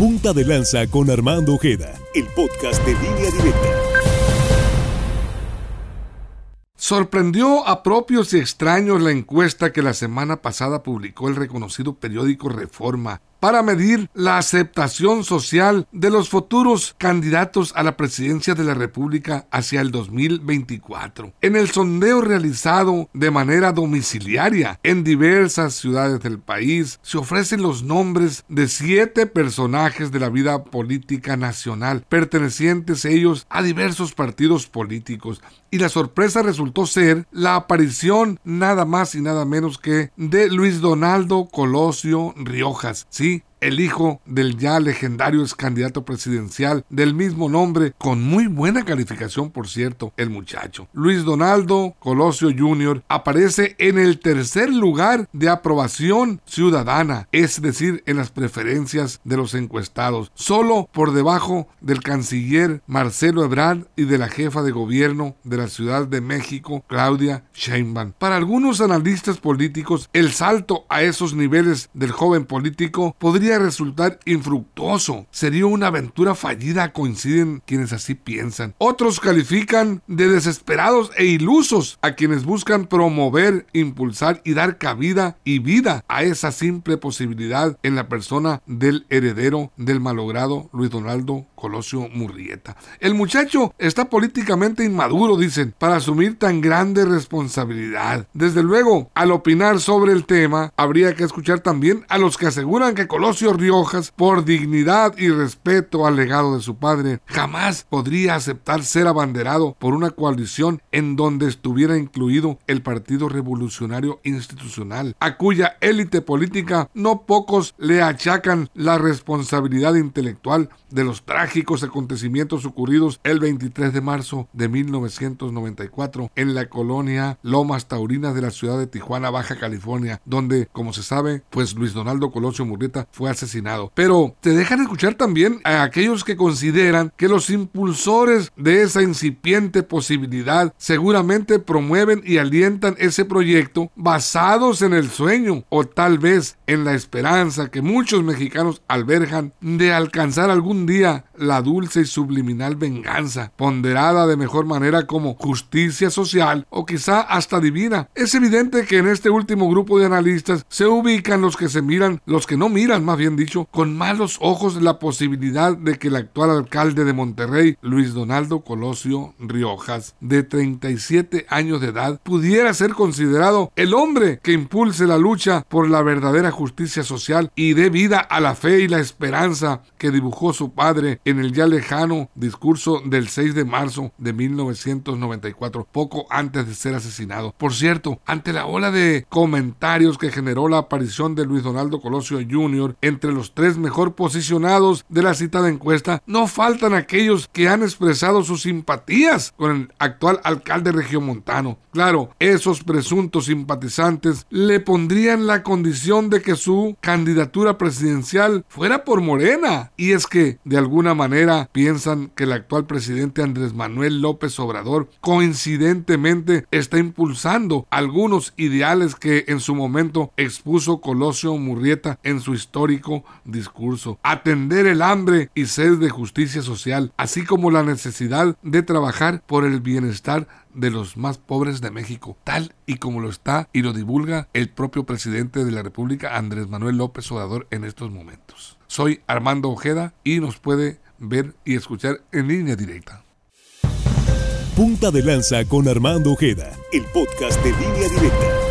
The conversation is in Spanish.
Punta de Lanza con Armando Ojeda, el podcast de línea directa. Sorprendió a propios y extraños la encuesta que la semana pasada publicó el reconocido periódico Reforma para medir la aceptación social de los futuros candidatos a la presidencia de la República hacia el 2024. En el sondeo realizado de manera domiciliaria en diversas ciudades del país, se ofrecen los nombres de siete personajes de la vida política nacional, pertenecientes ellos a diversos partidos políticos. Y la sorpresa resultó ser la aparición nada más y nada menos que de Luis Donaldo Colosio Riojas. El hijo del ya legendario ex candidato presidencial del mismo nombre, con muy buena calificación, por cierto, el muchacho. Luis Donaldo Colosio Jr. aparece en el tercer lugar de aprobación ciudadana, es decir, en las preferencias de los encuestados, solo por debajo del canciller Marcelo Ebrard y de la jefa de gobierno de la Ciudad de México, Claudia Sheinbaum. Para algunos analistas políticos, el salto a esos niveles del joven político podría resultar infructuoso. Sería una aventura fallida, coinciden quienes así piensan. Otros califican de desesperados e ilusos a quienes buscan promover, impulsar y dar cabida y vida a esa simple posibilidad en la persona del heredero del malogrado Luis Donaldo Colosio Murrieta. El muchacho está políticamente inmaduro, dicen, para asumir tan grande responsabilidad. Desde luego, al opinar sobre el tema, habría que escuchar también a los que aseguran que Colosio Riojas, por dignidad y respeto al legado de su padre, jamás podría aceptar ser abanderado por una coalición en donde estuviera incluido el Partido Revolucionario Institucional, a cuya élite política no pocos le achacan la responsabilidad intelectual de los trágicos acontecimientos ocurridos el 23 de marzo de 1994 en la colonia Lomas Taurinas de la ciudad de Tijuana, Baja California, donde, como se sabe, pues Luis Donaldo Colosio Murrieta fue asesinado. Pero te dejan escuchar también a aquellos que consideran que los impulsores de esa incipiente posibilidad seguramente promueven y alientan ese proyecto basados en el sueño o tal vez en la esperanza que muchos mexicanos albergan de alcanzar algún día la dulce y subliminal venganza, ponderada de mejor manera como justicia social o quizá hasta divina. Es evidente que en este último grupo de analistas se ubican los que se miran, los que no miran, más bien dicho, con malos ojos la posibilidad de que el actual alcalde de Monterrey, Luis Donaldo Colosio Riojas, de 37 años de edad, pudiera ser considerado el hombre que impulse la lucha por la verdadera justicia social y dé vida a la fe y la esperanza que dibujó su padre en el ya lejano discurso del 6 de marzo de 1994, poco antes de ser asesinado. Por cierto, ante la ola de comentarios que generó la aparición de Luis Donaldo Colosio Jr. entre los tres mejor posicionados de la citada encuesta, no faltan aquellos que han expresado sus simpatías con el actual alcalde regiomontano. Claro, esos presuntos simpatizantes le pondrían la condición de que su candidatura presidencial fuera por Morena. Y es que, de alguna manera, piensan que el actual presidente Andrés Manuel López Obrador coincidentemente está impulsando algunos ideales que en su momento expuso Colosio Murrieta en su histórico discurso. Atender el hambre y sed de justicia social, así como la necesidad de trabajar por el bienestar de los más pobres de México, tal y como lo está y lo divulga el propio presidente de la República, Andrés Manuel López Obrador, en estos momentos. Soy Armando Ojeda y nos puede ver y escuchar en línea directa. Punta de Lanza con Armando Ojeda, el podcast de línea directa.